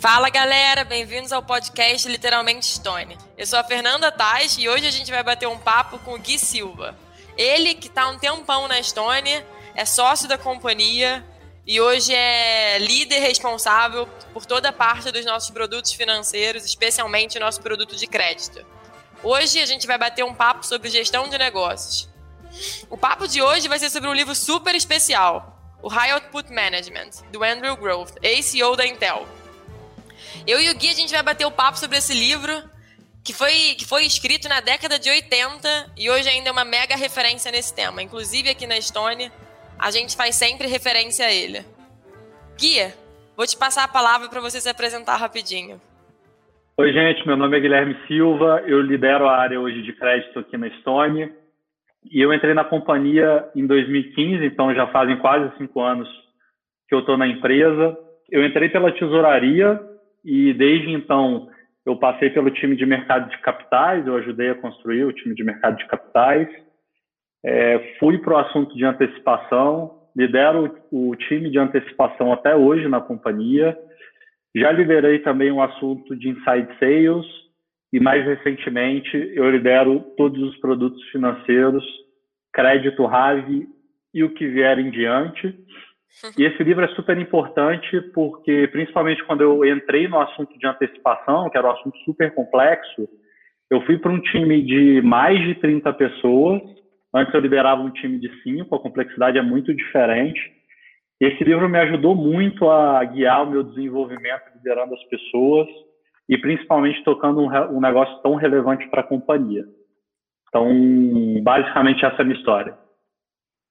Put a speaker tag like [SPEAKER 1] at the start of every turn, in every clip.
[SPEAKER 1] Fala galera, bem-vindos ao podcast Literalmente Stone. Eu sou a Fernanda Tais e hoje a gente vai bater um papo com o Gui Silva. Ele que está um tempão na Stone, é sócio da companhia e hoje é líder responsável por toda a parte dos nossos produtos financeiros, especialmente o nosso produto de crédito. Hoje a gente vai bater um papo sobre gestão de negócios. O papo de hoje vai ser sobre um livro super especial, o High Output Management, do Andrew Grove, ACO da Intel. Eu e o Gui, a gente vai bater o papo sobre esse livro, que foi, que foi escrito na década de 80 e hoje ainda é uma mega referência nesse tema. Inclusive aqui na Estônia, a gente faz sempre referência a ele. Guia, vou te passar a palavra para você se apresentar rapidinho.
[SPEAKER 2] Oi, gente, meu nome é Guilherme Silva, eu lidero a área hoje de crédito aqui na Estônia. E eu entrei na companhia em 2015, então já fazem quase cinco anos que eu estou na empresa. Eu entrei pela tesouraria e desde então eu passei pelo time de mercado de capitais, eu ajudei a construir o time de mercado de capitais, é, fui para o assunto de antecipação, lidero o time de antecipação até hoje na companhia, já liderei também o assunto de inside sales e mais recentemente eu lidero todos os produtos financeiros, crédito RAV e o que vier em diante. E esse livro é super importante porque, principalmente quando eu entrei no assunto de antecipação, que era um assunto super complexo, eu fui para um time de mais de 30 pessoas. Antes eu liderava um time de 5, a complexidade é muito diferente. Esse livro me ajudou muito a guiar o meu desenvolvimento liderando as pessoas e principalmente tocando um, um negócio tão relevante para a companhia. Então, basicamente essa é a minha história.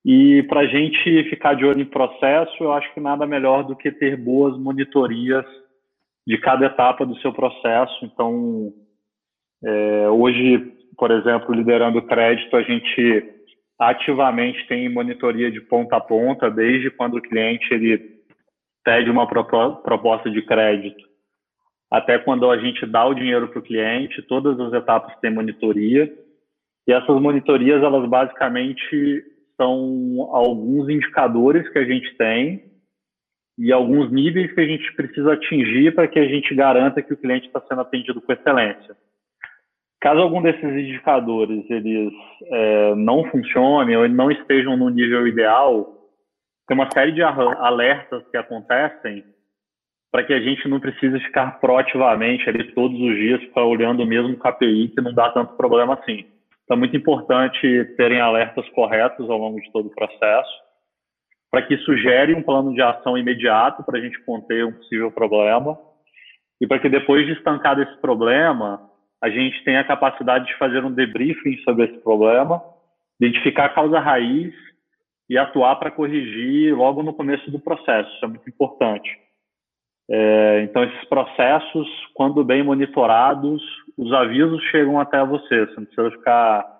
[SPEAKER 2] E para a gente ficar de olho em processo, eu acho que nada melhor do que ter boas monitorias de cada etapa do seu processo. Então, é, hoje, por exemplo, liderando crédito, a gente ativamente tem monitoria de ponta a ponta, desde quando o cliente ele pede uma proposta de crédito até quando a gente dá o dinheiro para o cliente, todas as etapas têm monitoria. E essas monitorias, elas basicamente são alguns indicadores que a gente tem e alguns níveis que a gente precisa atingir para que a gente garanta que o cliente está sendo atendido com excelência. Caso algum desses indicadores eles é, não funcionem ou não estejam no nível ideal, tem uma série de alertas que acontecem para que a gente não precise ficar proativamente ali todos os dias para olhando o mesmo KPI que não dá tanto problema assim. Então, é muito importante terem alertas corretos ao longo de todo o processo, para que isso gere um plano de ação imediato para a gente conter um possível problema, e para que depois de estancar esse problema, a gente tenha a capacidade de fazer um debriefing sobre esse problema, identificar a causa raiz e atuar para corrigir logo no começo do processo. Isso é muito importante. É, então, esses processos, quando bem monitorados, os avisos chegam até você. Você não precisa ficar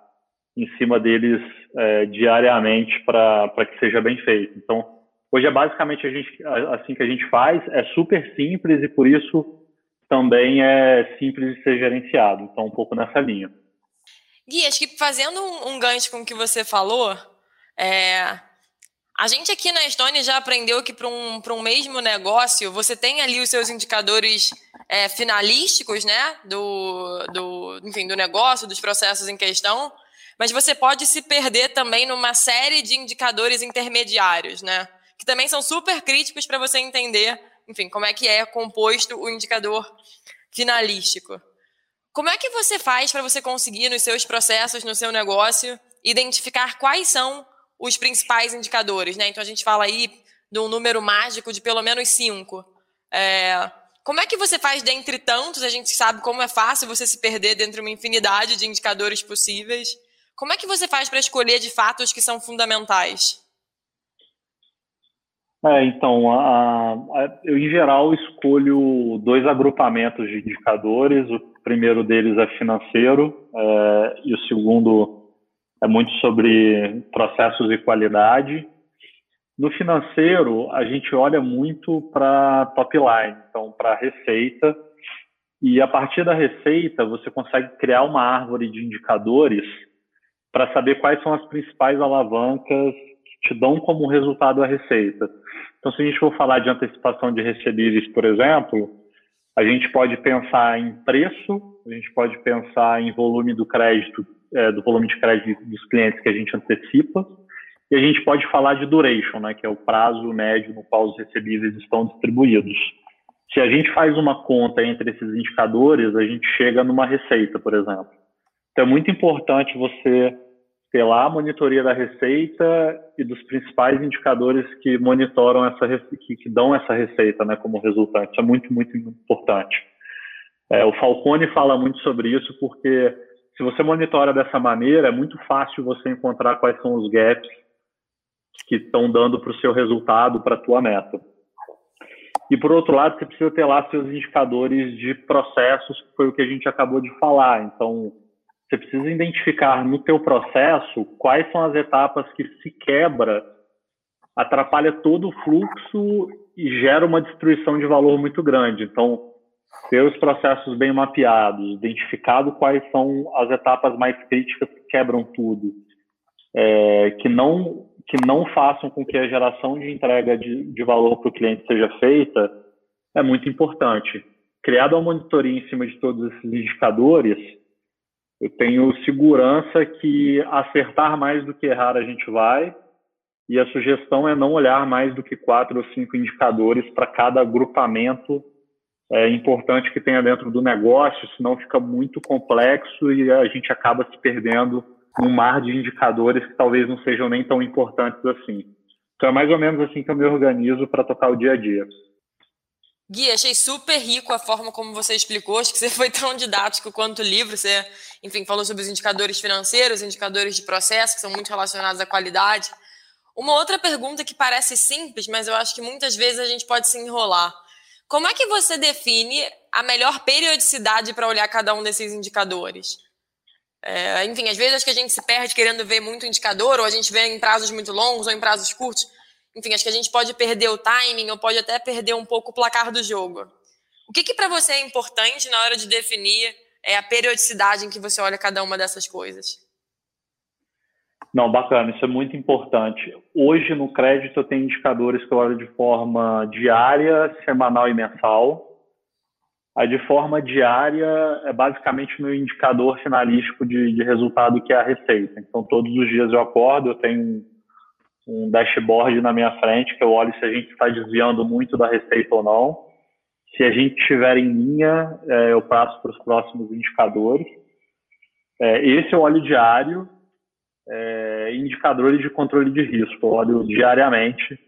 [SPEAKER 2] em cima deles é, diariamente para que seja bem feito. Então, hoje é basicamente a gente, assim que a gente faz. É super simples e, por isso, também é simples de ser gerenciado. Então, um pouco nessa linha.
[SPEAKER 1] Gui, acho que fazendo um, um gancho com o que você falou, é, a gente aqui na Estônia já aprendeu que para um, um mesmo negócio, você tem ali os seus indicadores é, finalísticos, né? Do, do, enfim, do negócio, dos processos em questão, mas você pode se perder também numa série de indicadores intermediários, né? Que também são super críticos para você entender, enfim, como é que é composto o indicador finalístico. Como é que você faz para você conseguir nos seus processos, no seu negócio, identificar quais são os principais indicadores, né? Então a gente fala aí de um número mágico de pelo menos cinco. É, como é que você faz dentre tantos? A gente sabe como é fácil você se perder dentro de uma infinidade de indicadores possíveis. Como é que você faz para escolher de fato os que são fundamentais?
[SPEAKER 2] É, então, a, a, eu em geral escolho dois agrupamentos de indicadores. O primeiro deles é financeiro é, e o segundo é muito sobre processos e qualidade. No financeiro, a gente olha muito para top line, então para receita, e a partir da receita você consegue criar uma árvore de indicadores para saber quais são as principais alavancas que te dão como resultado a receita. Então, se a gente for falar de antecipação de recebíveis, por exemplo, A gente pode pensar em preço, a gente pode pensar em volume do crédito, é, do volume de crédito dos clientes que a gente antecipa, e a gente pode falar de duration, né, que é o prazo médio no qual os recebíveis estão distribuídos. Se a gente faz uma conta entre esses indicadores, a gente chega numa receita, por exemplo. Então é muito importante você ter lá a monitoria da receita e dos principais indicadores que monitoram essa que, que dão essa receita, né, como resultante. Isso é muito muito importante. É, o Falcone fala muito sobre isso porque se você monitora dessa maneira, é muito fácil você encontrar quais são os gaps que estão dando para o seu resultado, para a tua meta. E por outro lado, você precisa ter lá seus indicadores de processos, que foi o que a gente acabou de falar. Então, você precisa identificar no teu processo quais são as etapas que se quebra, atrapalha todo o fluxo e gera uma destruição de valor muito grande. Então, ter os processos bem mapeados, identificado quais são as etapas mais críticas que quebram tudo, é, que não que não façam com que a geração de entrega de, de valor para o cliente seja feita é muito importante. Criado a monitoria em cima de todos esses indicadores, eu tenho segurança que acertar mais do que errar a gente vai, e a sugestão é não olhar mais do que quatro ou cinco indicadores para cada agrupamento é, importante que tenha dentro do negócio, senão fica muito complexo e a gente acaba se perdendo um mar de indicadores que talvez não sejam nem tão importantes assim. Então é mais ou menos assim que eu me organizo para tocar o dia a dia.
[SPEAKER 1] Gui, achei super rico a forma como você explicou. Acho que você foi tão didático quanto o livro. Você, enfim, falou sobre os indicadores financeiros, indicadores de processo, que são muito relacionados à qualidade. Uma outra pergunta que parece simples, mas eu acho que muitas vezes a gente pode se enrolar. Como é que você define a melhor periodicidade para olhar cada um desses indicadores? É, enfim, às vezes acho que a gente se perde querendo ver muito indicador, ou a gente vê em prazos muito longos ou em prazos curtos. Enfim, acho que a gente pode perder o timing ou pode até perder um pouco o placar do jogo. O que, que para você é importante na hora de definir é, a periodicidade em que você olha cada uma dessas coisas?
[SPEAKER 2] Não, bacana, isso é muito importante. Hoje no crédito eu tenho indicadores que eu olho de forma diária, semanal e mensal. A de forma diária é basicamente meu indicador finalístico de, de, resultado, que é a receita. Então, todos os dias eu acordo, eu tenho um, dashboard na minha frente, que eu olho se a gente está desviando muito da receita ou não. Se a gente estiver em linha, é, eu passo para os próximos indicadores. É, esse eu olho diário, é, indicadores de controle de risco, eu olho diariamente,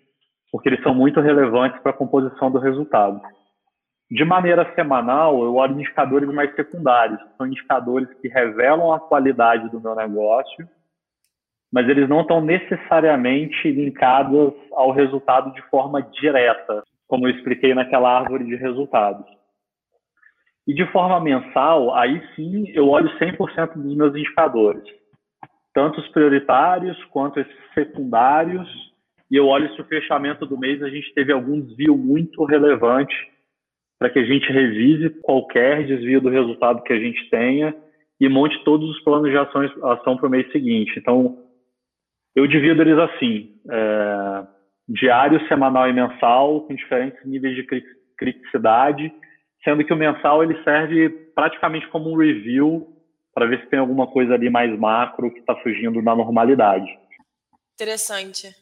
[SPEAKER 2] porque eles são muito relevantes para a composição do resultado. De maneira semanal, eu olho indicadores mais secundários, são indicadores que revelam a qualidade do meu negócio, mas eles não estão necessariamente linkados ao resultado de forma direta, como eu expliquei naquela árvore de resultados. E de forma mensal, aí sim eu olho 100% dos meus indicadores, tanto os prioritários quanto esses secundários, e eu olho se o fechamento do mês a gente teve algum desvio muito relevante para que a gente revise qualquer desvio do resultado que a gente tenha e monte todos os planos de ações, ação para o mês seguinte. Então, eu divido eles assim, é, diário, semanal e mensal, com diferentes níveis de criticidade, sendo que o mensal ele serve praticamente como um review para ver se tem alguma coisa ali mais macro que está fugindo da normalidade.
[SPEAKER 1] Interessante.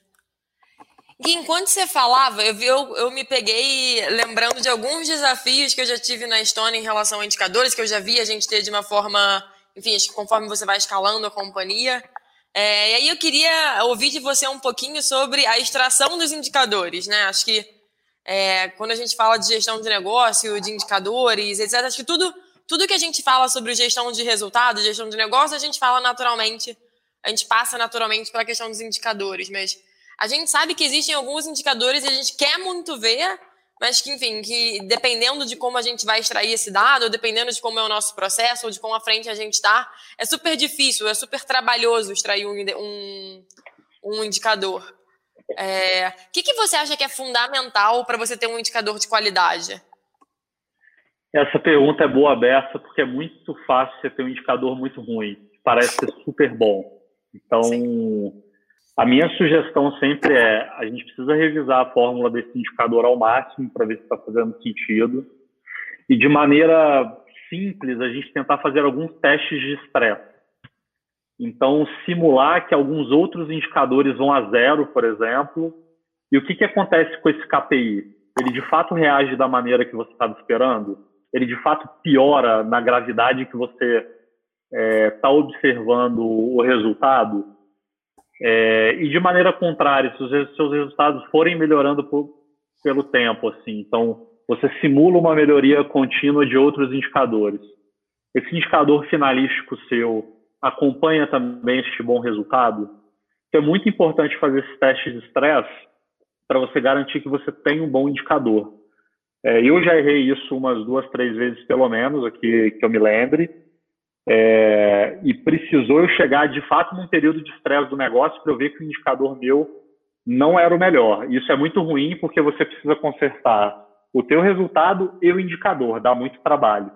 [SPEAKER 1] E enquanto você falava, eu, eu, eu me peguei lembrando de alguns desafios que eu já tive na Estônia em relação a indicadores, que eu já vi a gente ter de uma forma, enfim, conforme você vai escalando a companhia. É, e aí eu queria ouvir de você um pouquinho sobre a extração dos indicadores, né? Acho que é, quando a gente fala de gestão de negócio, de indicadores, etc., acho que tudo, tudo que a gente fala sobre gestão de resultado, gestão de negócio, a gente fala naturalmente, a gente passa naturalmente pela questão dos indicadores, mas a gente sabe que existem alguns indicadores e a gente quer muito ver, mas que, enfim, que dependendo de como a gente vai extrair esse dado, ou dependendo de como é o nosso processo, ou de como à frente a gente está, é super difícil, é super trabalhoso extrair um, um, um indicador. O é, que, que você acha que é fundamental para você ter um indicador de qualidade?
[SPEAKER 2] Essa pergunta é boa aberta, porque é muito fácil você ter um indicador muito ruim. Parece ser super bom. Então, Sim a minha sugestão sempre é: a gente precisa revisar a fórmula desse indicador ao máximo para ver se está fazendo sentido. e de maneira simples a gente tentar fazer alguns testes de estresse. Então, simular que alguns outros indicadores vão a zero, por exemplo, e o que, que acontece com esse KPI? Ele de fato reage da maneira que você estava esperando? Ele de fato piora na gravidade que você está é, tá observando o resultado? É, e de maneira contrária, se os seus resultados forem melhorando por, pelo tempo, assim, então você simula uma melhoria contínua de outros indicadores. Esse indicador finalístico seu acompanha também este bom resultado? Então, é muito importante fazer esses testes de estresse para você garantir que você tem um bom indicador. É, eu já errei isso umas duas, três vezes pelo menos, aqui que eu me lembre, é, e precisou eu chegar de fato num período de estresse do negócio para eu ver que o indicador meu não era o melhor. Isso é muito ruim porque você precisa consertar o teu resultado e o indicador, dá muito trabalho.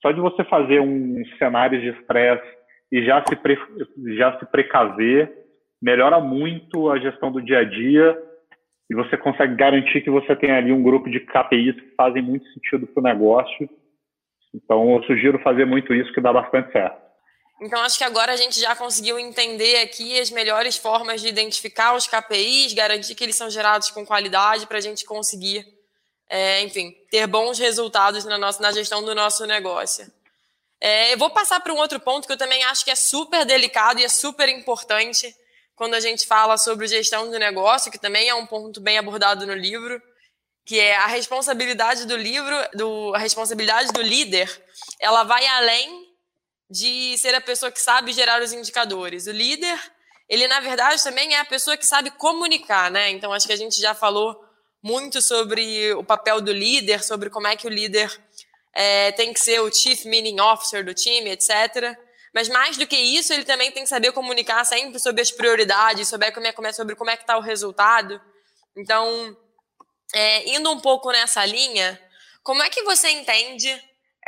[SPEAKER 2] Só de você fazer um cenário de estresse e já se, pre, já se precaver, melhora muito a gestão do dia a dia e você consegue garantir que você tem ali um grupo de KPIs que fazem muito sentido para o negócio. Então, eu sugiro fazer muito isso, que dá bastante certo.
[SPEAKER 1] Então, acho que agora a gente já conseguiu entender aqui as melhores formas de identificar os KPIs, garantir que eles são gerados com qualidade para a gente conseguir é, enfim, ter bons resultados na, nossa, na gestão do nosso negócio. É, eu vou passar para um outro ponto que eu também acho que é super delicado e é super importante quando a gente fala sobre gestão do negócio, que também é um ponto bem abordado no livro, que é a responsabilidade do livro, do, a responsabilidade do líder, ela vai além de ser a pessoa que sabe gerar os indicadores. O líder, ele na verdade também é a pessoa que sabe comunicar, né? Então acho que a gente já falou muito sobre o papel do líder, sobre como é que o líder é, tem que ser o chief meaning officer do time, etc. Mas mais do que isso, ele também tem que saber comunicar sempre sobre as prioridades, sobre como é, sobre como é que está o resultado. Então, é, indo um pouco nessa linha, como é que você entende,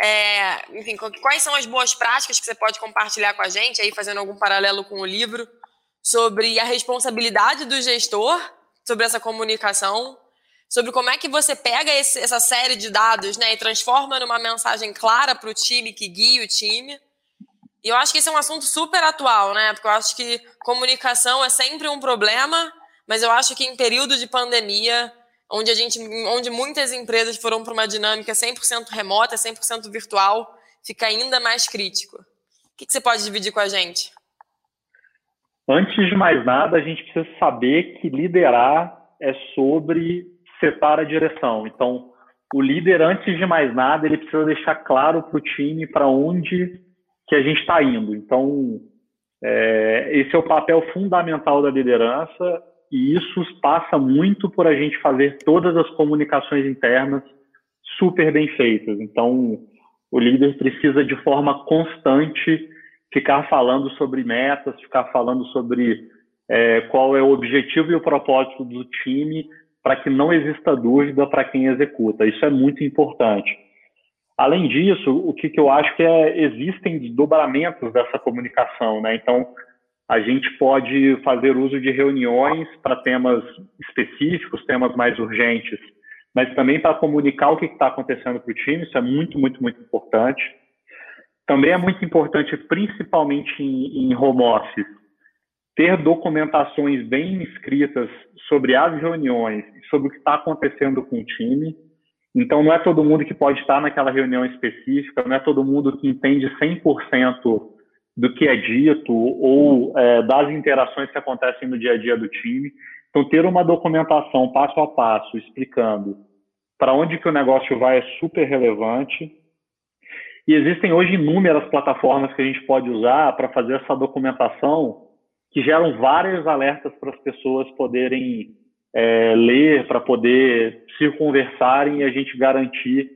[SPEAKER 1] é, enfim, quais são as boas práticas que você pode compartilhar com a gente, aí fazendo algum paralelo com o livro, sobre a responsabilidade do gestor sobre essa comunicação sobre como é que você pega esse, essa série de dados né, e transforma numa mensagem clara para o time, que guia o time. E eu acho que esse é um assunto super atual, né? Porque eu acho que comunicação é sempre um problema, mas eu acho que em período de pandemia, onde a gente, onde muitas empresas foram para uma dinâmica 100% remota, 100% virtual, fica ainda mais crítico. O que, que você pode dividir com a gente?
[SPEAKER 2] Antes de mais nada, a gente precisa saber que liderar é sobre separa a direção. Então, o líder, antes de mais nada, ele precisa deixar claro para o time para onde que a gente está indo. Então, é, esse é o papel fundamental da liderança e isso passa muito por a gente fazer todas as comunicações internas super bem feitas. Então, o líder precisa de forma constante ficar falando sobre metas, ficar falando sobre é, qual é o objetivo e o propósito do time para que não exista dúvida para quem executa. Isso é muito importante. Além disso, o que, que eu acho que é, existem dobramentos dessa comunicação, né? Então, a gente pode fazer uso de reuniões para temas específicos, temas mais urgentes, mas também para comunicar o que está acontecendo para o time, isso é muito, muito, muito importante. Também é muito importante, principalmente em, em home office, ter documentações bem escritas sobre as reuniões, sobre o que está acontecendo com o time. Então, não é todo mundo que pode estar naquela reunião específica, não é todo mundo que entende 100% do que é dito ou é, das interações que acontecem no dia a dia do time. Então, ter uma documentação passo a passo explicando para onde que o negócio vai é super relevante. E existem hoje inúmeras plataformas que a gente pode usar para fazer essa documentação que geram vários alertas para as pessoas poderem é, ler, para poder se conversarem e a gente garantir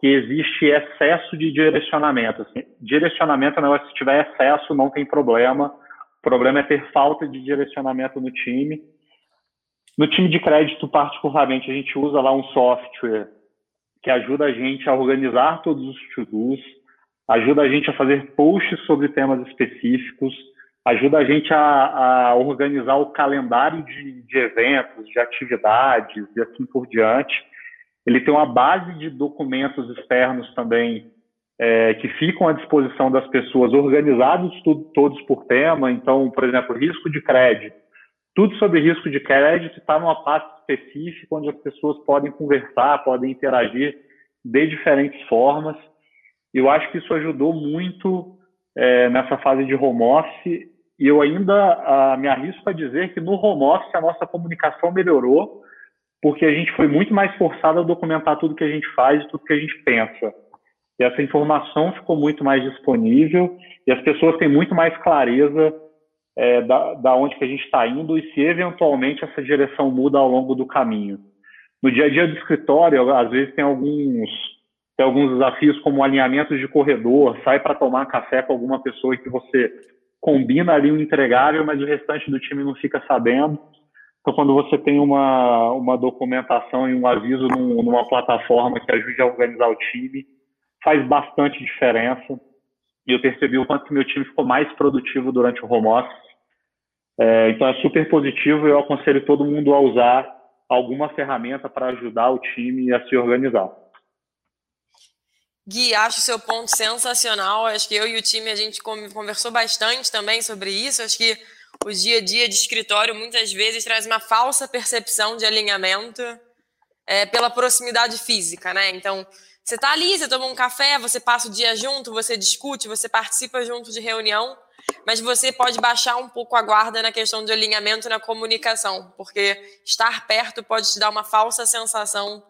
[SPEAKER 2] que existe excesso de direcionamento. Assim, direcionamento, é se tiver excesso, não tem problema. O problema é ter falta de direcionamento no time. No time de crédito, particularmente, a gente usa lá um software que ajuda a gente a organizar todos os to-dos, ajuda a gente a fazer posts sobre temas específicos, ajuda a gente a, a organizar o calendário de, de, eventos, de atividades e assim por diante. Ele tem uma base de documentos externos também é, que ficam à disposição das pessoas, organizados tudo, todos por tema. Então, por exemplo, risco de crédito. Tudo sobre risco de crédito está numa pasta específica onde as pessoas podem conversar, podem interagir de diferentes formas. Eu acho que isso ajudou muito é, nessa fase de home office e eu ainda a, me arrisco a dizer que no home office a nossa comunicação melhorou porque a gente foi muito mais forçado a documentar tudo que a gente faz e tudo que a gente pensa. E essa informação ficou muito mais disponível e as pessoas têm muito mais clareza é, da, da onde que a gente está indo e se eventualmente essa direção muda ao longo do caminho. No dia a dia do escritório, às vezes tem alguns, tem alguns desafios como alinhamentos de corredor, sai para tomar café com alguma pessoa que você combina ali um entregável, mas o restante do time não fica sabendo. Então, quando você tem uma, uma documentação e um aviso num, numa plataforma que ajude a organizar o time, faz bastante diferença. E eu percebi o quanto meu time ficou mais produtivo durante o home office. É, então, é super positivo e eu aconselho todo mundo a usar alguma ferramenta para ajudar o time a se organizar.
[SPEAKER 1] Gui, acho seu ponto sensacional. Acho que eu e o time a gente conversou bastante também sobre isso. Acho que o dia a dia de escritório muitas vezes traz uma falsa percepção de alinhamento é, pela proximidade física, né? Então, você está ali, você toma um café, você passa o dia junto, você discute, você participa junto de reunião, mas você pode baixar um pouco a guarda na questão de alinhamento na comunicação, porque estar perto pode te dar uma falsa sensação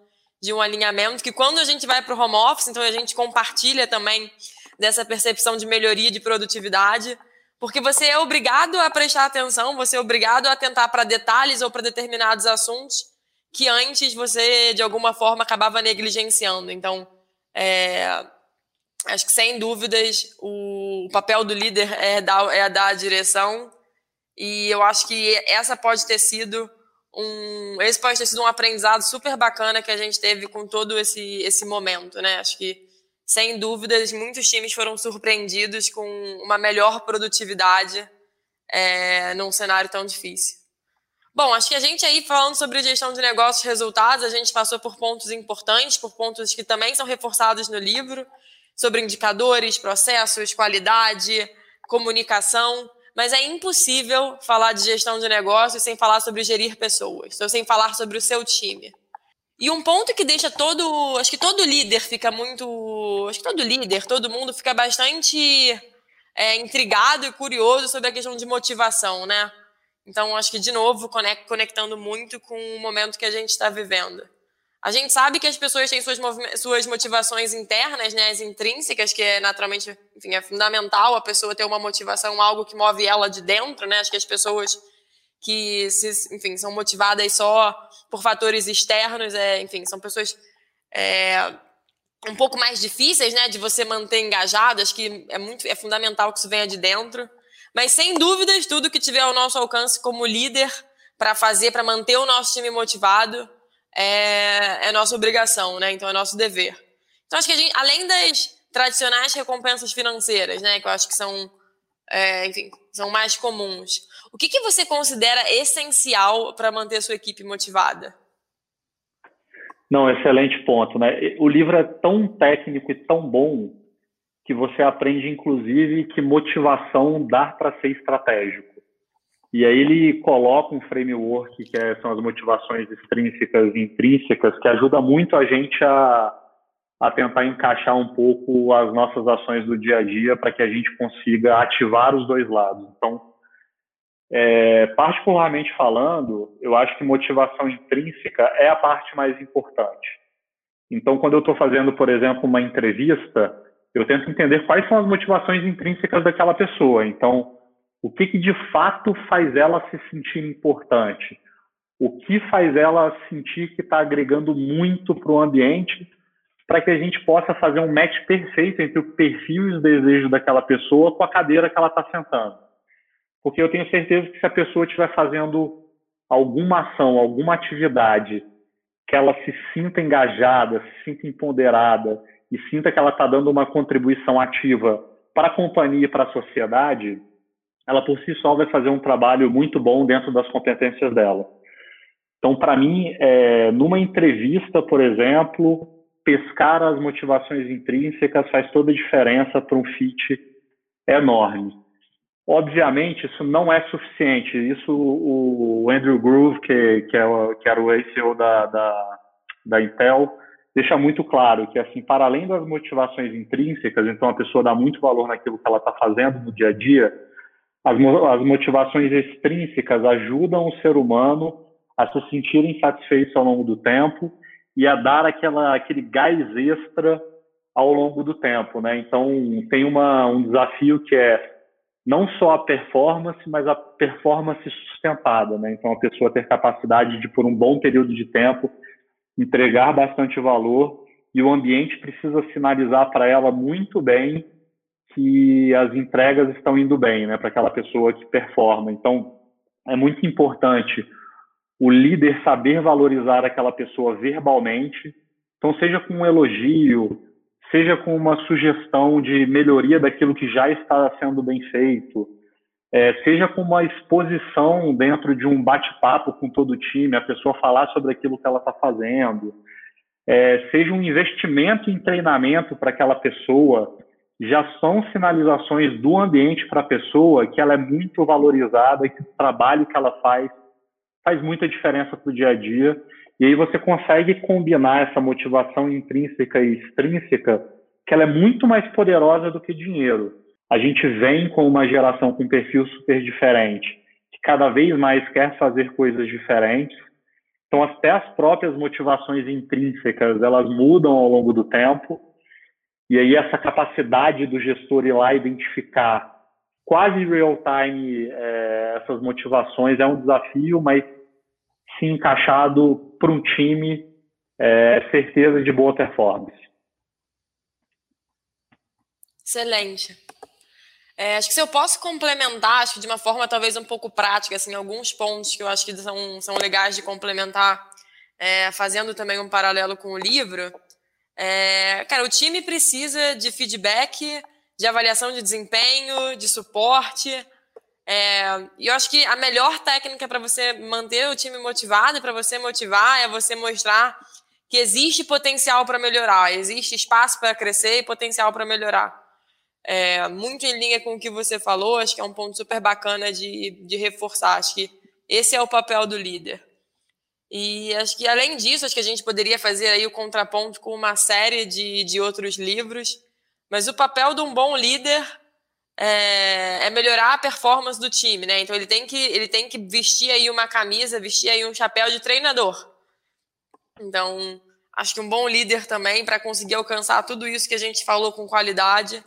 [SPEAKER 1] de um alinhamento que quando a gente vai para o home office, então a gente compartilha também dessa percepção de melhoria de produtividade, porque você é obrigado a prestar atenção, você é obrigado a atentar para detalhes ou para determinados assuntos que antes você, de alguma forma, acabava negligenciando. Então, é, acho que, sem dúvidas, o, papel do líder é dar, é dar a direção e eu acho que essa pode ter sido um, esse pode ter sido um aprendizado super bacana que a gente teve com todo esse, esse momento, né? Acho que sem dúvidas, muitos times foram surpreendidos com uma melhor produtividade é, num cenário tão difícil. Bom, acho que a gente aí falando sobre gestão de negócios e resultados, a gente passou por pontos importantes, por pontos que também são reforçados no livro, sobre indicadores, processos, qualidade, comunicação, mas é impossível falar de gestão de negócios sem falar sobre gerir pessoas, ou sem falar sobre o seu time. E um ponto que deixa todo. Acho que todo líder fica muito. Acho que todo líder, todo mundo fica bastante é, intrigado e curioso sobre a questão de motivação, né? Então, acho que, de novo, conectando muito com o momento que a gente está vivendo. A gente sabe que as pessoas têm suas, suas motivações internas, né, as intrínsecas, que é naturalmente, enfim, é fundamental a pessoa ter uma motivação, algo que move ela de dentro, né? Acho que as pessoas que se, enfim, são motivadas só por fatores externos, é, enfim, são pessoas é, um pouco mais difíceis, né, de você manter engajado. Acho que é muito, é fundamental que isso venha de dentro. Mas sem dúvidas, tudo que tiver ao nosso alcance como líder para fazer, para manter o nosso time motivado, é, é nossa obrigação, né? Então é nosso dever. Então acho que a gente, além das tradicionais recompensas financeiras, né, que eu acho que são, é, enfim, são mais comuns. O que, que você considera essencial para manter a sua equipe motivada?
[SPEAKER 2] Não, excelente ponto, né? O livro é tão técnico e tão bom que você aprende, inclusive, que motivação dá para ser estratégico. E aí ele coloca um framework que é, são as motivações extrínsecas e intrínsecas, que ajuda muito a gente a, a tentar encaixar um pouco as nossas ações do dia a dia para que a gente consiga ativar os dois lados. Então, é, particularmente falando, eu acho que motivação intrínseca é a parte mais importante. Então, quando eu estou fazendo, por exemplo, uma entrevista, eu tento entender quais são as motivações intrínsecas daquela pessoa. Então, o que, que de fato faz ela se sentir importante? O que faz ela sentir que está agregando muito para o ambiente para que a gente possa fazer um match perfeito entre o perfil e os desejos daquela pessoa com a cadeira que ela está sentando. Porque eu tenho certeza que se a pessoa estiver fazendo alguma ação, alguma atividade, que ela se sinta engajada, se sinta empoderada e sinta que ela está dando uma contribuição ativa para a companhia e para a sociedade, ela por si só vai fazer um trabalho muito bom dentro das competências dela. Então, para mim, é, numa entrevista, por exemplo, pescar as motivações intrínsecas faz toda a diferença para um fit enorme. Obviamente, isso não é suficiente. Isso o Andrew Groove, que, que, é que era o CEO da, da, da Intel, deixa muito claro que, assim, para além das motivações intrínsecas, então a pessoa dá muito valor naquilo que ela está fazendo no dia a dia, as, as motivações extrínsecas ajudam o ser humano a se sentirem satisfeitos ao longo do tempo e a dar aquela, aquele gás extra ao longo do tempo, né? Então, tem uma, um desafio que é não só a performance, mas a performance sustentada, né? Então, a pessoa ter capacidade de, por um bom período de tempo, entregar bastante valor e o ambiente precisa sinalizar para ela muito bem que as entregas estão indo bem, né? Para aquela pessoa que performa. Então, é muito importante o líder saber valorizar aquela pessoa verbalmente. Então, seja com um elogio, seja com uma sugestão de melhoria daquilo que já está sendo bem feito, é, seja com uma exposição dentro de um bate-papo com todo o time, a pessoa falar sobre aquilo que ela está fazendo, é, seja um investimento em treinamento para aquela pessoa, já são sinalizações do ambiente para a pessoa que ela é muito valorizada, que o trabalho que ela faz faz muita diferença para o dia a dia. E aí você consegue combinar essa motivação intrínseca e extrínseca, que ela é muito mais poderosa do que dinheiro. A gente vem com uma geração com um perfil super diferente, que cada vez mais quer fazer coisas diferentes. Então, até as próprias motivações intrínsecas, elas mudam ao longo do tempo. E aí essa capacidade do gestor ir lá identificar quase real time é, essas motivações é um desafio, mas se encaixado para um time, é certeza de boa performance.
[SPEAKER 1] Excelente. É, acho que se eu posso complementar, acho que de uma forma talvez um pouco prática, assim, alguns pontos que eu acho que são, são legais de complementar, é, fazendo também um paralelo com o livro. É, cara, o time precisa de feedback, de avaliação de desempenho, de suporte, é, e eu acho que a melhor técnica para você manter o time motivado e para você motivar é você mostrar que existe potencial para melhorar, existe espaço para crescer e potencial para melhorar. É, muito em linha com o que você falou, acho que é um ponto super bacana de, de reforçar. Acho que esse é o papel do líder. E acho que, além disso, acho que a gente poderia fazer aí o contraponto com uma série de, de outros livros, mas o papel de um bom líder é, é, melhorar a performance do time, né? Então ele tem que ele tem que vestir aí uma camisa, vestir aí um chapéu de treinador. Então acho que um bom líder também para conseguir alcançar tudo isso que a gente falou com qualidade,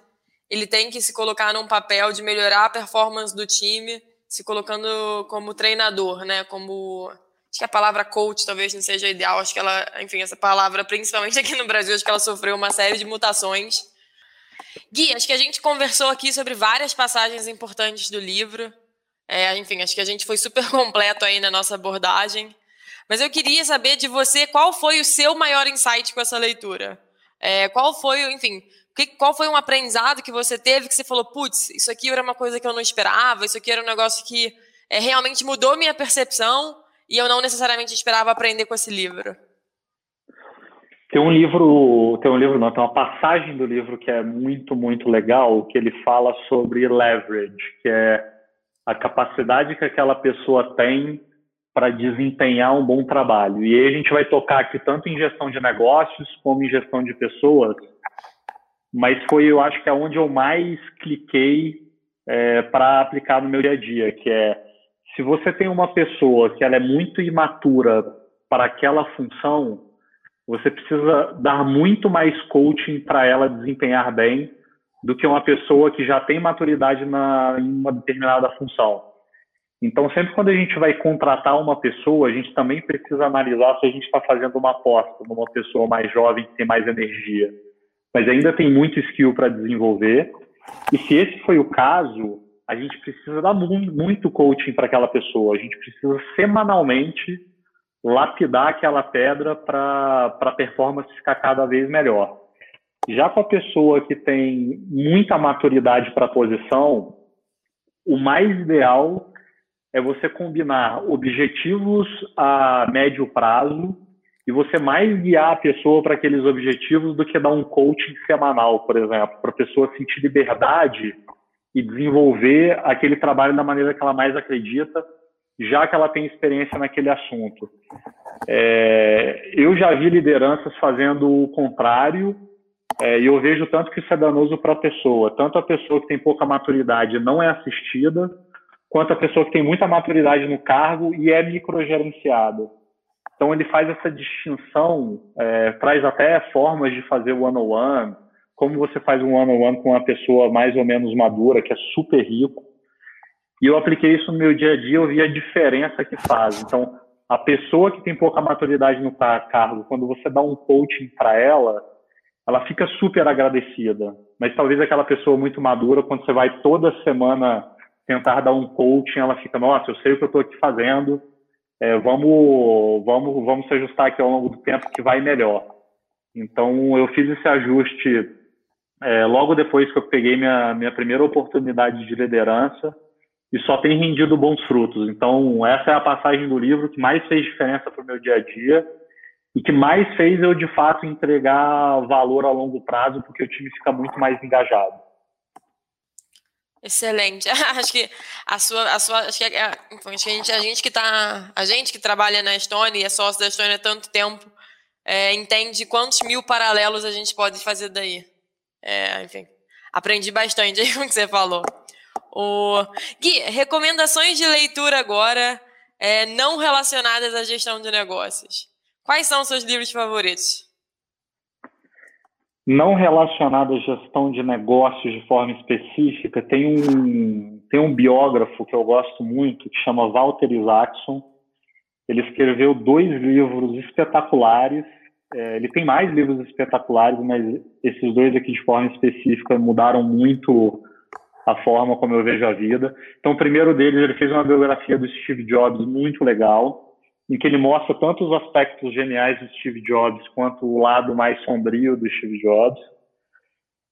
[SPEAKER 1] ele tem que se colocar num papel de melhorar a performance do time, se colocando como treinador, né? Como acho que a palavra coach talvez não seja ideal, acho que ela, enfim, essa palavra principalmente aqui no Brasil, acho que ela sofreu uma série de mutações Gui, acho que a gente conversou aqui sobre várias passagens importantes do livro. É, enfim, acho que a gente foi super completo aí na nossa abordagem. Mas eu queria saber de você qual foi o seu maior insight com essa leitura. É, qual foi, enfim, qual foi um aprendizado que você teve que você falou, putz, isso aqui era uma coisa que eu não esperava, isso aqui era um negócio que é, realmente mudou minha percepção e eu não necessariamente esperava aprender com esse livro.
[SPEAKER 2] Tem um livro, tem um livro não, tem uma passagem do livro que é muito, muito legal, que ele fala sobre leverage, que é a capacidade que aquela pessoa tem para desempenhar um bom trabalho. E aí a gente vai tocar aqui tanto em gestão de negócios como em gestão de pessoas, mas foi, eu acho que é onde eu mais cliquei é, para aplicar no meu dia a dia, que é se você tem uma pessoa que ela é muito imatura para aquela função, você precisa dar muito mais coaching para ela desempenhar bem do que uma pessoa que já tem maturidade na, em uma determinada função. Então, sempre quando a gente vai contratar uma pessoa, a gente também precisa analisar se a gente está fazendo uma aposta numa pessoa mais jovem que tem mais energia, mas ainda tem muito skill para desenvolver. E se esse foi o caso, a gente precisa dar muito coaching para aquela pessoa. A gente precisa semanalmente lapidar aquela pedra para a performance ficar cada vez melhor. Já com a pessoa que tem muita maturidade para a posição, o mais ideal é você combinar objetivos a médio prazo e você mais guiar a pessoa para aqueles objetivos do que dar um coaching semanal, por exemplo, para a pessoa sentir liberdade e desenvolver aquele trabalho da maneira que ela mais acredita, já que ela tem experiência naquele assunto. É, eu já vi lideranças fazendo o contrário, é, e eu vejo tanto que isso é danoso para a pessoa, tanto a pessoa que tem pouca maturidade não é assistida, quanto a pessoa que tem muita maturidade no cargo e é microgerenciada. Então ele faz essa distinção, é, traz até formas de fazer one-on-one, como você faz um one-on-one com uma pessoa mais ou menos madura, que é super rico. E eu apliquei isso no meu dia a dia, eu vi a diferença que faz. Então, a pessoa que tem pouca maturidade no cargo, quando você dá um coaching para ela, ela fica super agradecida. Mas talvez aquela pessoa muito madura, quando você vai toda semana tentar dar um coaching, ela fica, nossa, eu sei o que eu estou aqui fazendo, é, vamos, vamos, vamos se ajustar aqui ao longo do tempo que vai melhor. Então, eu fiz esse ajuste é, logo depois que eu peguei minha, minha primeira oportunidade de liderança e só tem rendido bons frutos. Então, essa é a passagem do livro que mais fez diferença para o meu dia a dia e que mais fez eu, de fato, entregar valor a longo prazo, porque o time fica muito mais engajado.
[SPEAKER 1] Excelente. acho que a sua, a sua, acho que, a, acho que a gente, a gente que tá, a gente que trabalha na Estônia e é sócio da Estônia há tanto tempo, é, entende quantos mil paralelos a gente pode fazer daí. É, enfim, aprendi bastante aí com o que você falou. O Gui, recomendações de leitura agora, é, não relacionadas à gestão de negócios. Quais são os seus livros favoritos?
[SPEAKER 2] não relacionado à gestão de negócios de forma específica, tem um, tem um biógrafo que eu gosto muito, que chama Walter Isaacson. Ele escreveu dois livros espetaculares. É, ele tem mais livros espetaculares, mas esses dois aqui de forma específica mudaram muito a forma como eu vejo a vida. Então, o primeiro deles, ele fez uma biografia do Steve Jobs muito legal em que ele mostra tanto os aspectos geniais do Steve Jobs quanto o lado mais sombrio do Steve Jobs.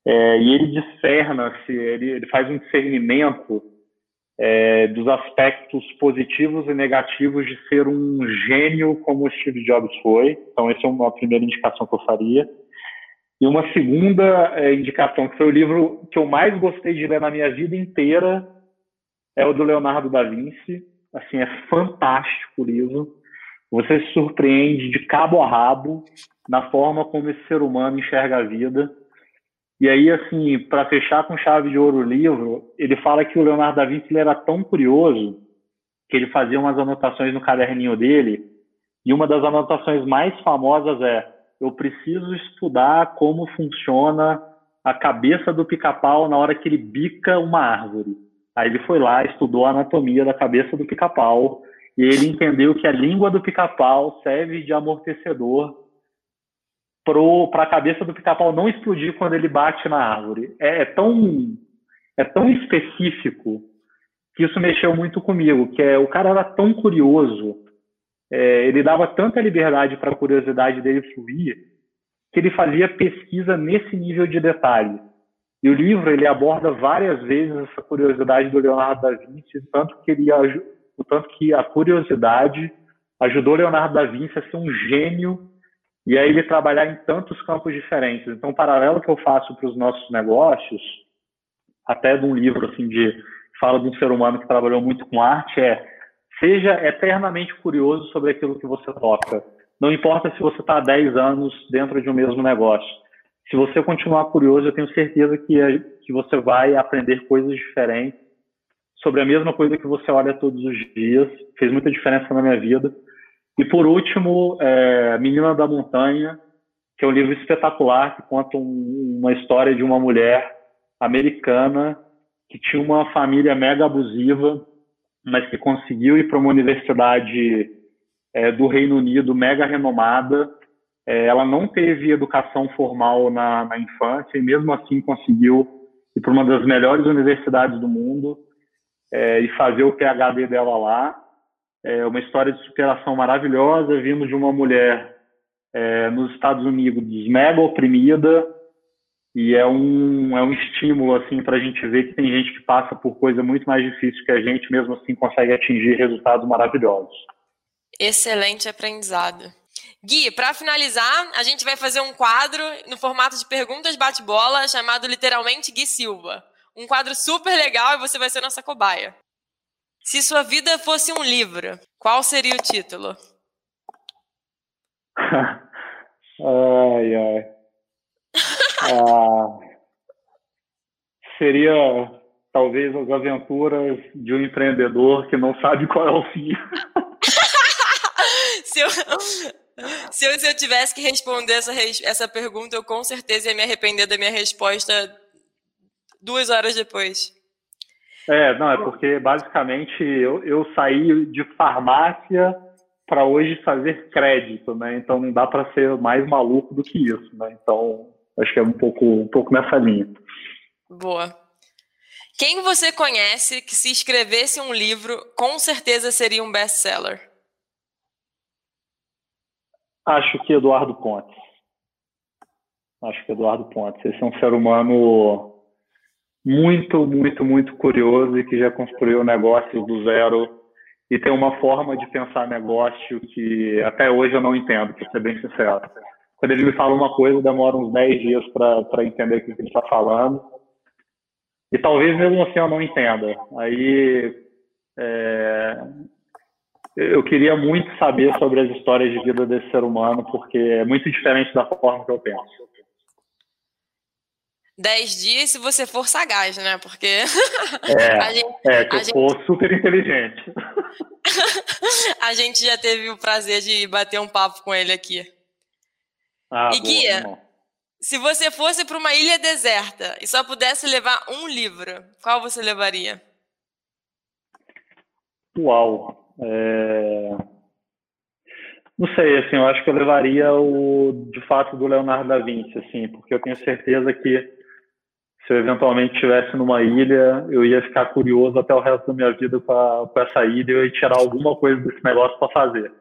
[SPEAKER 2] É, e ele discerna-se, ele, ele, faz um discernimento é, dos aspectos positivos e negativos de ser um gênio como Steve Jobs foi. Então, essa é uma primeira indicação que eu faria. E uma segunda é, indicação, que foi o livro que eu mais gostei de ler na minha vida inteira, é o do Leonardo da Vinci. Assim, é fantástico o livro. Você se surpreende de cabo a rabo na forma como esse ser humano enxerga a vida. E aí, assim, para fechar com chave de ouro o livro, ele fala que o Leonardo da Vinci era tão curioso que ele fazia umas anotações no caderninho dele, e uma das anotações mais famosas é: eu preciso estudar como funciona a cabeça do pica-pau na hora que ele bica uma árvore. Aí ele foi lá, estudou a anatomia da cabeça do pica-pau, e ele entendeu que a língua do pica-pau serve de amortecedor para a cabeça do pica-pau não explodir quando ele bate na árvore. É, é, tão, é tão específico que isso mexeu muito comigo, que é o cara era tão curioso, é, ele dava tanta liberdade para a curiosidade dele fluir, que ele fazia pesquisa nesse nível de detalhe. E o livro ele aborda várias vezes essa curiosidade do Leonardo da Vinci, tanto que ele o tanto que a curiosidade ajudou Leonardo da Vinci a ser um gênio e a ele trabalhar em tantos campos diferentes. Então, o paralelo que eu faço para os nossos negócios, até de um livro assim de fala de um ser humano que trabalhou muito com arte, é seja eternamente curioso sobre aquilo que você toca. Não importa se você está há 10 anos dentro de um mesmo negócio. Se você continuar curioso, eu tenho certeza que, que você vai aprender coisas diferentes sobre a mesma coisa que você olha todos os dias. Fez muita diferença na minha vida. E por último, é, Menina da Montanha, que é um livro espetacular que conta um, uma história de uma mulher americana que tinha uma família mega abusiva, mas que conseguiu ir para uma universidade é, do Reino Unido mega renomada. É, ela não teve educação formal na, na infância e mesmo assim conseguiu ir para uma das melhores universidades do mundo é, e fazer o PhD dela lá. É uma história de superação maravilhosa, vindo de uma mulher é, nos Estados Unidos mega oprimida, e é um, é um estímulo assim para a gente ver que tem gente que passa por coisa muito mais difícil que a gente, mesmo assim consegue atingir resultados maravilhosos.
[SPEAKER 1] Excelente aprendizado. Gui, para finalizar, a gente vai fazer um quadro no formato de perguntas bate-bola chamado literalmente Gui Silva. Um quadro super legal e você vai ser nossa cobaia. Se sua vida fosse um livro, qual seria o título?
[SPEAKER 2] ai, ai. Ah, seria talvez as aventuras de um empreendedor que não sabe qual é o fim.
[SPEAKER 1] se, eu, se, eu, se eu tivesse que responder essa, essa pergunta, eu com certeza ia me arrepender da minha resposta duas horas depois.
[SPEAKER 2] É, não, é porque basicamente eu, eu saí de farmácia para hoje fazer crédito, né? Então não dá para ser mais maluco do que isso, né? Então Acho que é um pouco, um pouco nessa linha.
[SPEAKER 1] Boa. Quem você conhece que se escrevesse um livro, com certeza seria um best-seller?
[SPEAKER 2] Acho que Eduardo Pontes. Acho que Eduardo Pontes. Esse é um ser humano muito, muito, muito curioso e que já construiu negócios do zero e tem uma forma de pensar negócio que até hoje eu não entendo, para ser bem sincero quando ele me fala uma coisa, demora uns 10 dias para entender o que ele está falando. E talvez mesmo assim eu não entenda. Aí é, eu queria muito saber sobre as histórias de vida desse ser humano, porque é muito diferente da forma que eu penso.
[SPEAKER 1] 10 dias se você for sagaz, né? Porque.
[SPEAKER 2] É, a gente, é que eu gente... for super inteligente.
[SPEAKER 1] a gente já teve o prazer de bater um papo com ele aqui. Ah, e Guia, boa, se você fosse para uma ilha deserta e só pudesse levar um livro, qual você levaria?
[SPEAKER 2] Uau. É... Não sei, assim, eu acho que eu levaria o, de fato, do Leonardo da Vinci, assim, porque eu tenho certeza que se eu eventualmente estivesse numa ilha, eu ia ficar curioso até o resto da minha vida com, essa ilha e eu ia tirar alguma coisa desse negócio para fazer.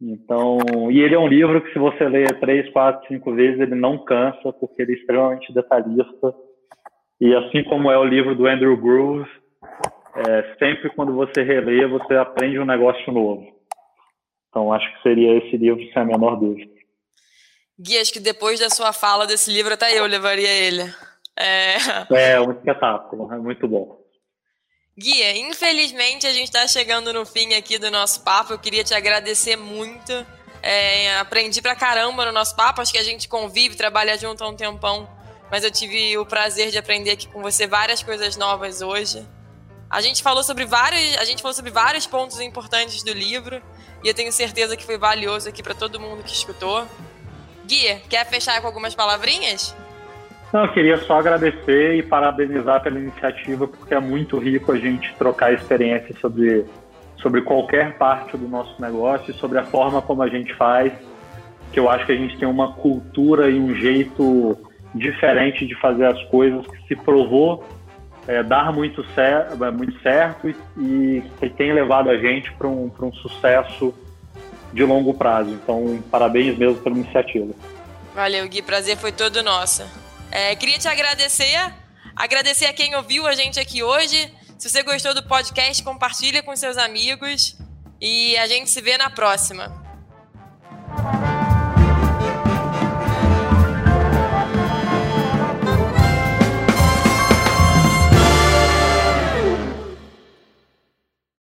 [SPEAKER 2] Então, e ele é um livro que se você lê três, quatro, cinco vezes, ele não cansa, porque ele é extremamente detalhista. E assim como é o livro do Andrew Groove, é, sempre quando você relê, você aprende um negócio novo. Então, acho que seria esse livro, sem a menor dúvida.
[SPEAKER 1] Gui, acho que depois da sua fala desse livro, até eu levaria ele.
[SPEAKER 2] É, é um espetáculo, é muito bom.
[SPEAKER 1] Guia, infelizmente a gente está chegando no fim aqui do nosso papo. Eu queria te agradecer muito. É, aprendi pra caramba no nosso papo. Acho que a gente convive, trabalha junto há um tempão. Mas eu tive o prazer de aprender aqui com você várias coisas novas hoje. A gente falou sobre vários, a gente falou sobre vários pontos importantes do livro e eu tenho certeza que foi valioso aqui para todo mundo que escutou. Guia, quer fechar com algumas palavrinhas?
[SPEAKER 2] Não, eu queria só agradecer e parabenizar pela iniciativa, porque é muito rico a gente trocar experiências sobre, sobre qualquer parte do nosso negócio e sobre a forma como a gente faz, que eu acho que a gente tem uma cultura e um jeito diferente de fazer as coisas que se provou é, dar muito, cer muito certo e, e tem levado a gente para um, um sucesso de longo prazo. Então, parabéns mesmo pela iniciativa.
[SPEAKER 1] Valeu, Gui. Prazer foi todo nosso. É, queria te agradecer, agradecer a quem ouviu a gente aqui hoje. Se você gostou do podcast, compartilha com seus amigos e a gente se vê na próxima.